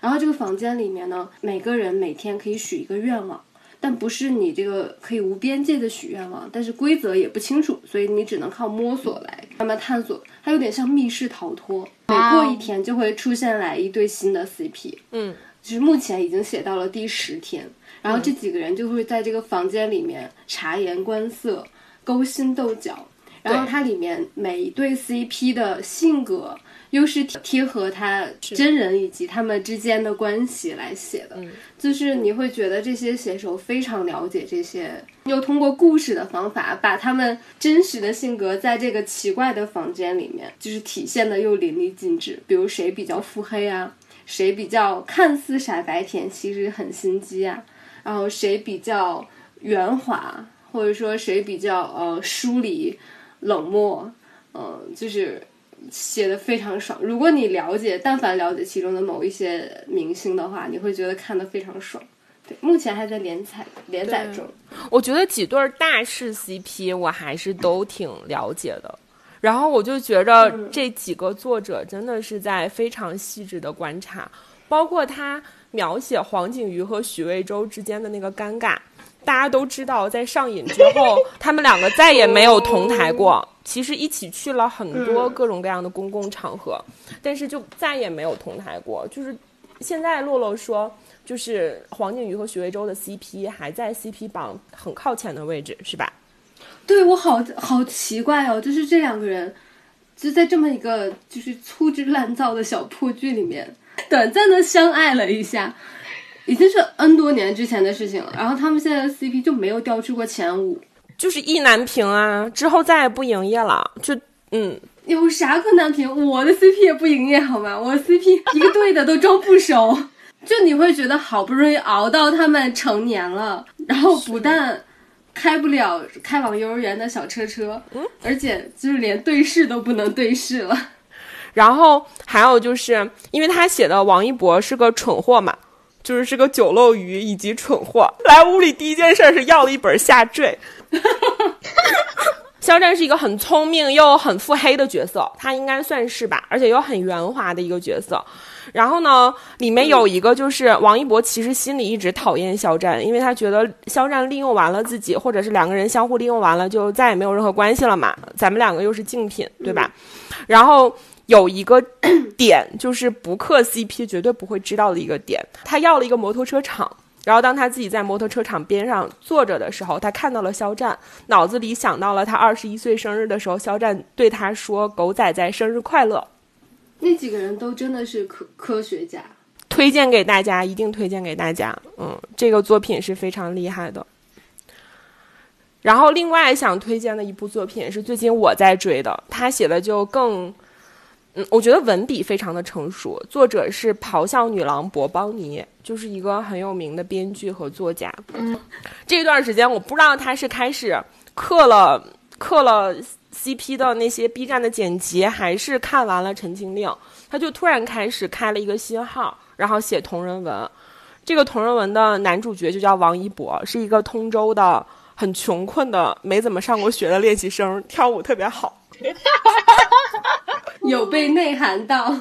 然后这个房间里面呢，每个人每天可以许一个愿望，但不是你这个可以无边界的许愿望，但是规则也不清楚，所以你只能靠摸索来 慢慢探索。它有点像密室逃脱，每过一天就会出现来一对新的 CP。嗯，就是目前已经写到了第十天，然后这几个人就会在这个房间里面察言观色、勾心斗角，然后它里面每一对 CP 的性格。又是贴合他真人以及他们之间的关系来写的，就是你会觉得这些写手非常了解这些，又通过故事的方法把他们真实的性格在这个奇怪的房间里面，就是体现的又淋漓尽致。比如谁比较腹黑啊，谁比较看似傻白甜，其实很心机啊，然后谁比较圆滑，或者说谁比较呃疏离、冷漠，嗯，就是。写的非常爽。如果你了解，但凡了解其中的某一些明星的话，你会觉得看的非常爽。对，目前还在连载连载中。我觉得几对大势 CP 我还是都挺了解的。然后我就觉着这几个作者真的是在非常细致的观察，包括他描写黄景瑜和许魏洲之间的那个尴尬。大家都知道，在上瘾之后，他们两个再也没有同台过。其实一起去了很多各种各样的公共场合，但是就再也没有同台过。就是现在洛洛说，就是黄景瑜和许魏洲的 CP 还在 CP 榜很靠前的位置，是吧？对我好好奇怪哦，就是这两个人就在这么一个就是粗制滥造的小破剧里面，短暂的相爱了一下，已经是 N 多年之前的事情了。然后他们现在的 CP 就没有掉出过前五。就是意难平啊，之后再也不营业了。就嗯，有啥可难平？我的 CP 也不营业好吗？我 CP 一个队的都装不熟。就你会觉得好不容易熬到他们成年了，然后不但开不了开往幼儿园的小车车，嗯，而且就是连对视都不能对视了。然后还有就是，因为他写的王一博是个蠢货嘛。就是是个酒漏鱼以及蠢货，来屋里第一件事是要了一本下坠。肖战是一个很聪明又很腹黑的角色，他应该算是吧，而且又很圆滑的一个角色。然后呢，里面有一个就是王一博，其实心里一直讨厌肖战，因为他觉得肖战利用完了自己，或者是两个人相互利用完了，就再也没有任何关系了嘛。咱们两个又是竞品，对吧？然后。有一个 点就是不磕 CP 绝对不会知道的一个点，他要了一个摩托车厂，然后当他自己在摩托车厂边上坐着的时候，他看到了肖战，脑子里想到了他二十一岁生日的时候，肖战对他说：“狗仔仔生日快乐。”那几个人都真的是科科学家，推荐给大家，一定推荐给大家。嗯，这个作品是非常厉害的。然后另外想推荐的一部作品是最近我在追的，他写的就更。嗯，我觉得文笔非常的成熟，作者是咆哮女郎博邦尼，就是一个很有名的编剧和作家。嗯，这段时间我不知道他是开始刻了刻了 CP 的那些 B 站的剪辑，还是看完了《陈情令》，他就突然开始开了一个新号，然后写同人文。这个同人文的男主角就叫王一博，是一个通州的很穷困的没怎么上过学的练习生，跳舞特别好。有被内涵到，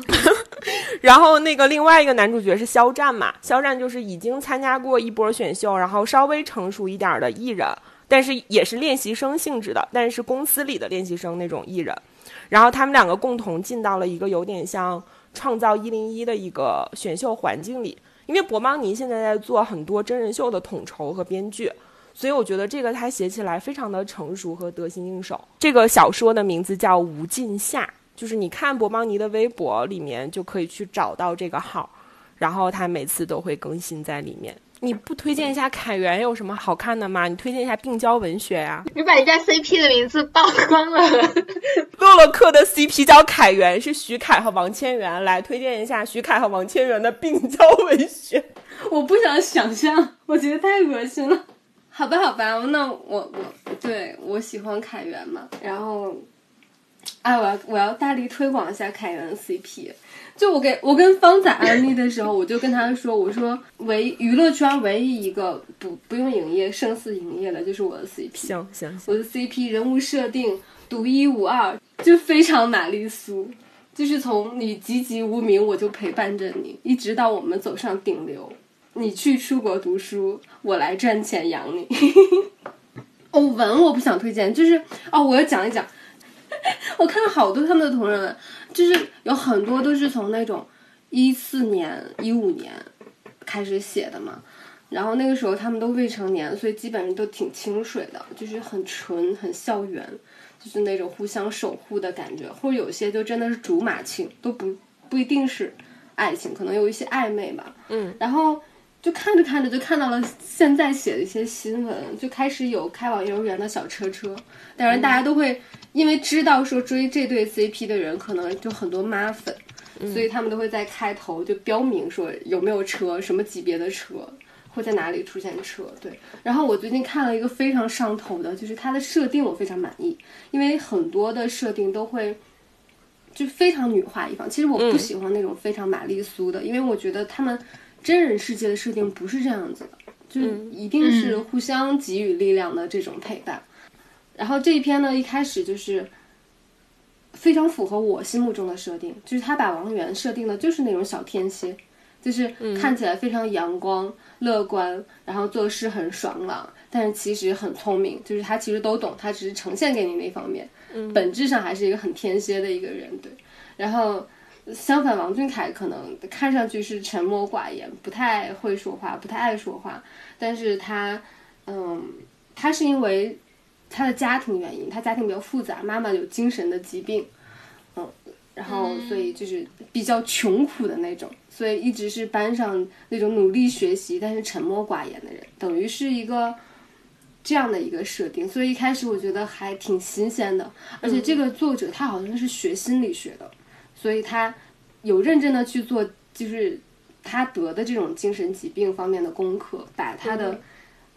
然后那个另外一个男主角是肖战嘛？肖战就是已经参加过一波选秀，然后稍微成熟一点的艺人，但是也是练习生性质的，但是公司里的练习生那种艺人。然后他们两个共同进到了一个有点像创造一零一的一个选秀环境里，因为博邦尼现在在做很多真人秀的统筹和编剧。所以我觉得这个他写起来非常的成熟和得心应手。这个小说的名字叫《无尽夏》，就是你看博邦尼的微博里面就可以去找到这个号，然后他每次都会更新在里面。你不推荐一下凯源有什么好看的吗？你推荐一下病娇文学呀、你把人家 CP 的名字曝光了。洛洛克的 CP 叫凯源，是徐凯和王千源。来推荐一下徐凯和王千源的病娇文学。我不想想象，我觉得太恶心了。好吧，好吧，那我我对我喜欢凯源嘛，然后，哎，我要我要大力推广一下凯源的 CP。就我给我跟方仔安利的时候，我就跟他说，我说唯娱乐圈唯一一个不不用营业胜似营业的，就是我的 CP。行行行，我的 CP 人物设定独一无二，就非常玛丽苏，就是从你籍籍无名，我就陪伴着你，一直到我们走上顶流。你去出国读书，我来赚钱养你。哦，文我不想推荐，就是哦，我要讲一讲。我看了好多他们的同人文，就是有很多都是从那种一四年、一五年开始写的嘛。然后那个时候他们都未成年，所以基本上都挺清水的，就是很纯、很校园，就是那种互相守护的感觉。或者有些就真的是竹马情，都不不一定是爱情，可能有一些暧昧吧。嗯，然后就看着看着就看到了现在写的一些新闻，就开始有开往幼儿园的小车车。当然，大家都会因为知道说追这对 CP 的人可能就很多妈粉，所以他们都会在开头就标明说有没有车，什么级别的车。会在哪里出现车？对，然后我最近看了一个非常上头的，就是它的设定我非常满意，因为很多的设定都会就非常女化一方。其实我不喜欢那种非常玛丽苏的，因为我觉得他们真人世界的设定不是这样子的，就一定是互相给予力量的这种陪伴。然后这一篇呢，一开始就是非常符合我心目中的设定，就是他把王源设定的就是那种小天蝎，就是看起来非常阳光、乐观，然后做事很爽朗，但是其实很聪明，就是他其实都懂，他只是呈现给你那方面，本质上还是一个很天蝎的一个人，对。然后相反，王俊凯可能看上去是沉默寡言，不太会说话，不太爱说话，但是他，嗯，他是因为他的家庭原因，他家庭比较复杂，妈妈有精神的疾病，嗯，然后所以就是比较穷苦的那种，所以一直是班上那种努力学习但是沉默寡言的人，等于是一个这样的一个设定，所以一开始我觉得还挺新鲜的，而且这个作者他好像是学心理学的，所以他有认真的去做，就是他得的这种精神疾病方面的功课，把他的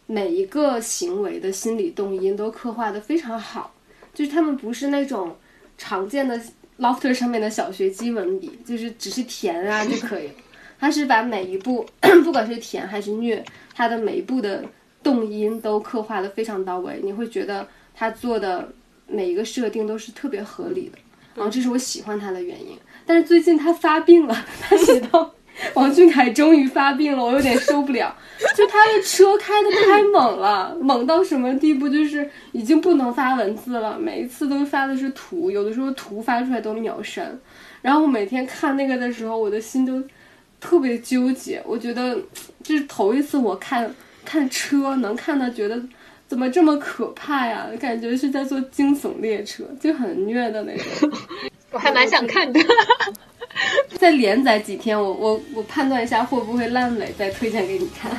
每一个行为的心理动因都刻画的非常好，就是他们不是那种常见的 Lofter 上面的小学鸡文笔，就是只是甜啊就可以了。他是把每一步，不管是甜还是虐，他的每一步的动因都刻画的非常到位，你会觉得他做的每一个设定都是特别合理的，然后这是我喜欢他的原因。但是最近他发病了，他写到 王俊凯终于发病了，我有点受不了。就他的车开的太猛了，猛到什么地步？就是已经不能发文字了，每一次都发的是图，有的时候图发出来都秒删。然后我每天看那个的时候，我的心都特别纠结。我觉得这是头一次我看看车能看到觉得怎么这么可怕呀？感觉是在坐惊悚列车，就很虐的那种。我还蛮想看的。再连载几天，我我我判断一下会不会烂尾，再推荐给你看。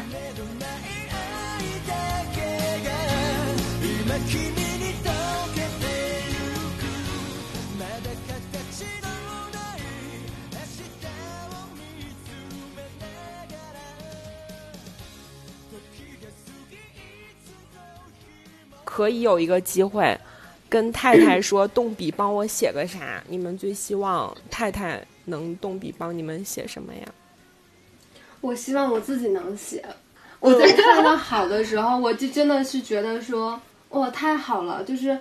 可以有一个机会，跟太太说动笔帮我写个啥？你们最希望太太能动笔帮你们写什么呀？我希望我自己能写。我在看到好的时候，我就真的是觉得说，哇，太好了！就是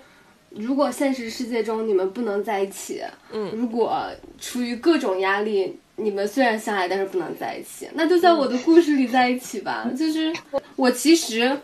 如果现实世界中你们不能在一起，嗯如果出于各种压力，你们虽然相爱，但是不能在一起，那就在我的故事里在一起吧。就是我其实，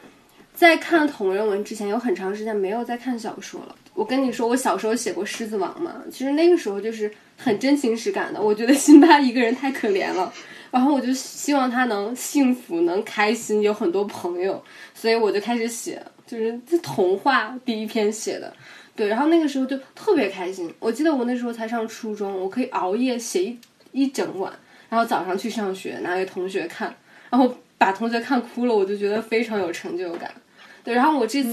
在看同人文之前，有很长时间没有在看小说了。我跟你说，我小时候写过《狮子王》嘛，其实那个时候就是很真情实感的。我觉得辛巴一个人太可怜了，然后我就希望他能幸福、能开心，有很多朋友，所以我就开始写，就是这童话第一篇写的。对，然后那个时候就特别开心。我记得我那时候才上初中，我可以熬夜写一一整晚，然后早上去上学拿给同学看，然后把同学看哭了，我就觉得非常有成就感。对，然后我这次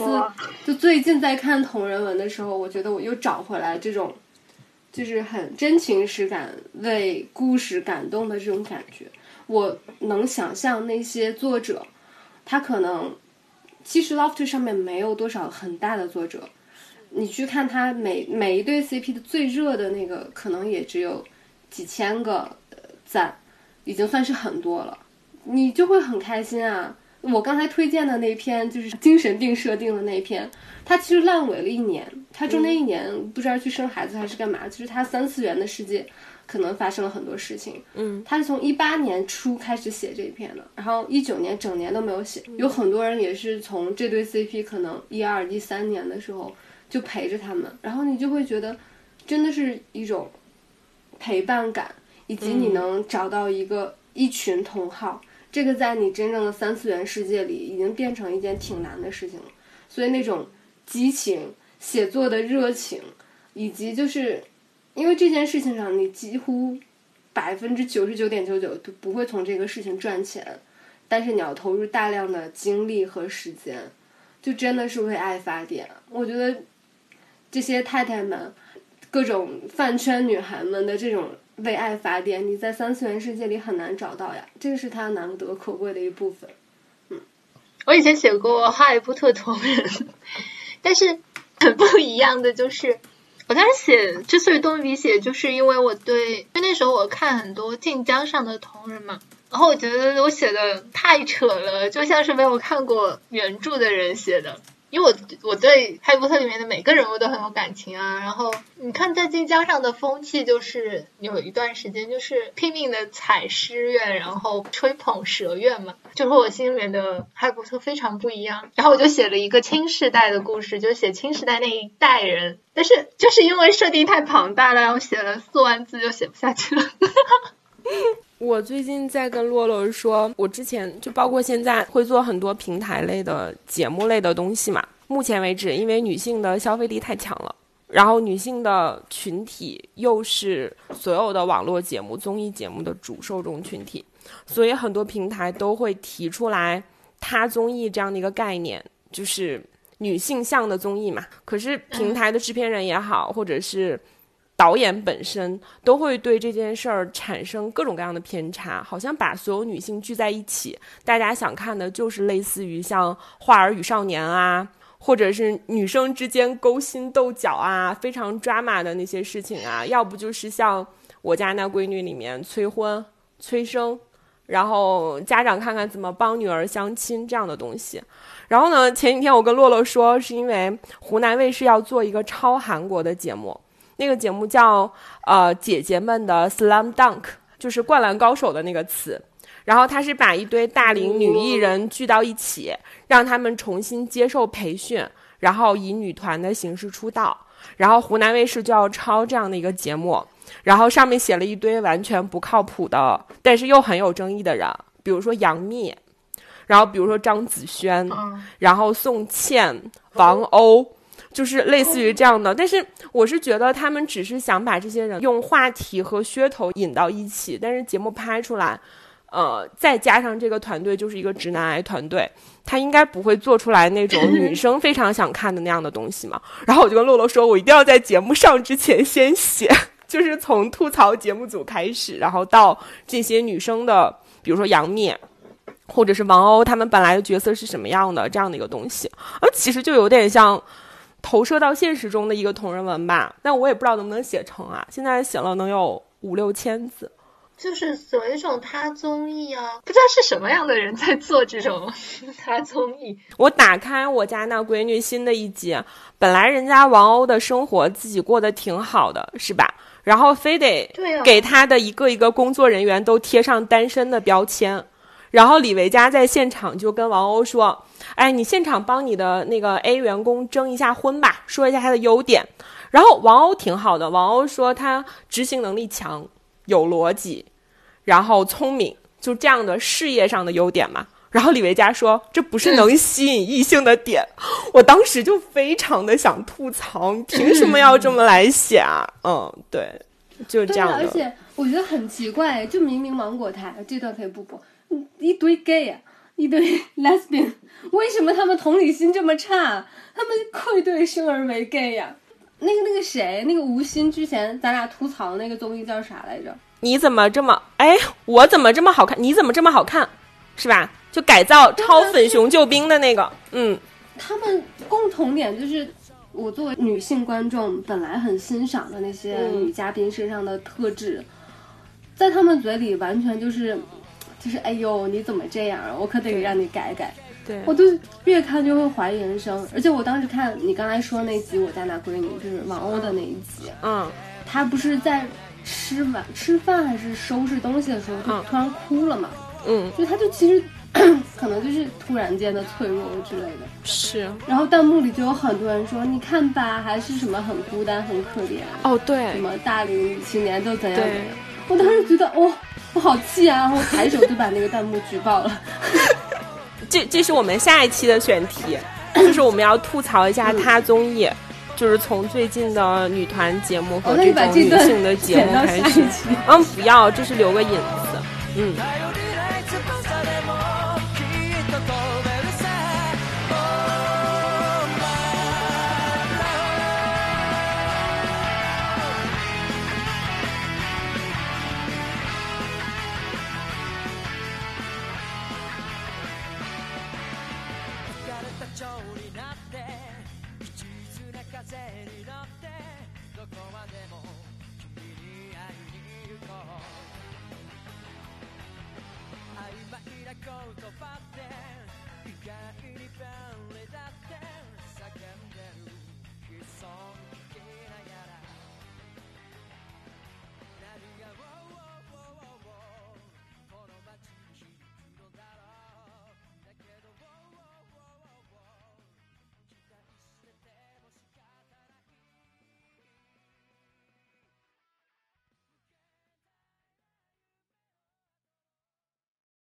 就最近在看同人文的时候，我觉得我又找回来这种，就是很真情实感、为故事感动的这种感觉。我能想象那些作者，他可能其实 Lofter 上面没有多少很大的作者，你去看他每每一对 CP 的最热的那个，可能也只有几千个呃赞，已经算是很多了，你就会很开心啊。我刚才推荐的那篇就是精神病设定的那篇，它其实烂尾了一年，它中间一年不知道去生孩子还是干嘛，就是它三次元的世界可能发生了很多事情。嗯，他是从一八年初开始写这一篇的，然后一九年整年都没有写。有很多人也是从这对 CP 可能一二一三年的时候就陪着他们，然后你就会觉得真的是一种陪伴感，以及你能找到一个一群同好。这个在你真正的三次元世界里已经变成一件挺难的事情了，所以那种激情、写作的热情，以及就是因为这件事情上，你几乎百分之九十九点九九都不会从这个事情赚钱，但是你要投入大量的精力和时间，就真的是为爱发电。我觉得这些太太们，各种饭圈女孩们的这种为爱发电，你在三次元世界里很难找到呀，这个是它难得可贵的一部分。嗯我以前写过《哈利波特》同人，但是很不一样的就是，我当时写之所以动笔写，就是因为我对，因为那时候我看很多晋江上的同人嘛，然后我觉得我写的太扯了，就像是没有看过原著的人写的。因为我我对《哈利波特》里面的每个人物都很有感情啊，然后你看在晋江上的风气就是有一段时间就是拼命的踩诗苑，然后吹捧蛇苑嘛，就和我心里面的哈利波特非常不一样。然后我就写了一个青世代的故事，就写青世代那一代人，但是就是因为设定太庞大了，然后写了四万字就写不下去了。我最近在跟洛洛说，我之前就包括现在会做很多平台类的节目类的东西嘛。目前为止，因为女性的消费力太强了，然后女性的群体又是所有的网络节目、综艺节目的主受众群体，所以很多平台都会提出来“她综艺”这样的一个概念，就是女性向的综艺嘛。可是平台的制片人也好，或者是导演本身都会对这件事儿产生各种各样的偏差，好像把所有女性聚在一起，大家想看的就是类似于像《花儿与少年》啊，或者是女生之间勾心斗角啊，非常 drama 的那些事情啊，要不就是像我家那闺女里面催婚、催生。然后家长看看怎么帮女儿相亲这样的东西，然后呢，前几天我跟洛洛说，是因为湖南卫视要做一个超韩国的节目，那个节目叫呃姐姐们的 slam dunk，就是灌篮高手的那个词。然后他是把一堆大龄女艺人聚到一起，让他们重新接受培训，然后以女团的形式出道。然后湖南卫视就要抄这样的一个节目，然后上面写了一堆完全不靠谱的，但是又很有争议的人，比如说杨幂，然后比如说张子萱，嗯，然后宋茜、王鸥，就是类似于这样的。但是我是觉得他们只是想把这些人用话题和噱头引到一起，但是节目拍出来，呃，再加上这个团队就是一个直男癌团队，他应该不会做出来那种女 生非常想看的那样的东西嘛。然后我就跟洛洛说，我一定要在节目上之前先写。就是从吐槽节目组开始，然后到这些女生的，比如说杨幂，或者是王鸥，她们本来的角色是什么样的这样的一个东西，而其实就有点像投射到现实中的一个同人文吧。但我也不知道能不能写成啊，现在写了能有五六千字。就是有一种他综艺啊，不知道是什么样的人在做这种 他综艺。我打开我家那闺女新的一集，本来人家王鸥的生活自己过得挺好的，是吧？然后非得给他的一个一个工作人员都贴上单身的标签。然后李维嘉在现场就跟王鸥说：“哎，你现场帮你的那个 A 员工征一下婚吧，说一下他的优点。”然后王鸥挺好的，王鸥说他执行能力强，有逻辑，然后聪明，就这样的事业上的优点嘛。然后李维嘉说：“这不是能吸引异性的点。”我当时就非常的想吐槽，凭什么要这么来写啊？嗯，对，就是这样的。而且我觉得很奇怪，就明明芒果台这段可以不播，嗯一堆 gay 啊，一堆 lesbian，为什么他们同理心这么差？他们愧对生而为 gay 呀、那个那个谁，那个吴昕之前咱俩吐槽的那个综艺叫啥来着？你怎么这么哎？我怎么这么好看？你怎么这么好看？是吧？就改造超粉熊救兵的那个，嗯，他们共同点就是，我作为女性观众本来很欣赏的那些嗯女嘉宾身上的特质，在他们嘴里完全就是，就是哎呦你怎么这样啊？我可得让你改改。对，我就越看就会怀疑人生，而且我当时看你刚才说那集《我家那闺女》，就是王鸥的那一集，嗯，她不是在吃晚吃饭还是收拾东西的时候就嗯突然哭了嘛？嗯，就她就其实 可能就是突然间的脆弱之类的。是，然后弹幕里就有很多人说，你看吧，还是什么很孤单、很可怜，哦，对什，么大龄女青年都怎样怎样。我当时觉得，哇、我好气啊！然后抬手就把那个弹幕举报了。这这是我们下一期的选题，就是我们要吐槽一下他综艺，就是从最近的女团节目和哦那你把种女性的节目开始。嗯，不要，就是留个引子。嗯，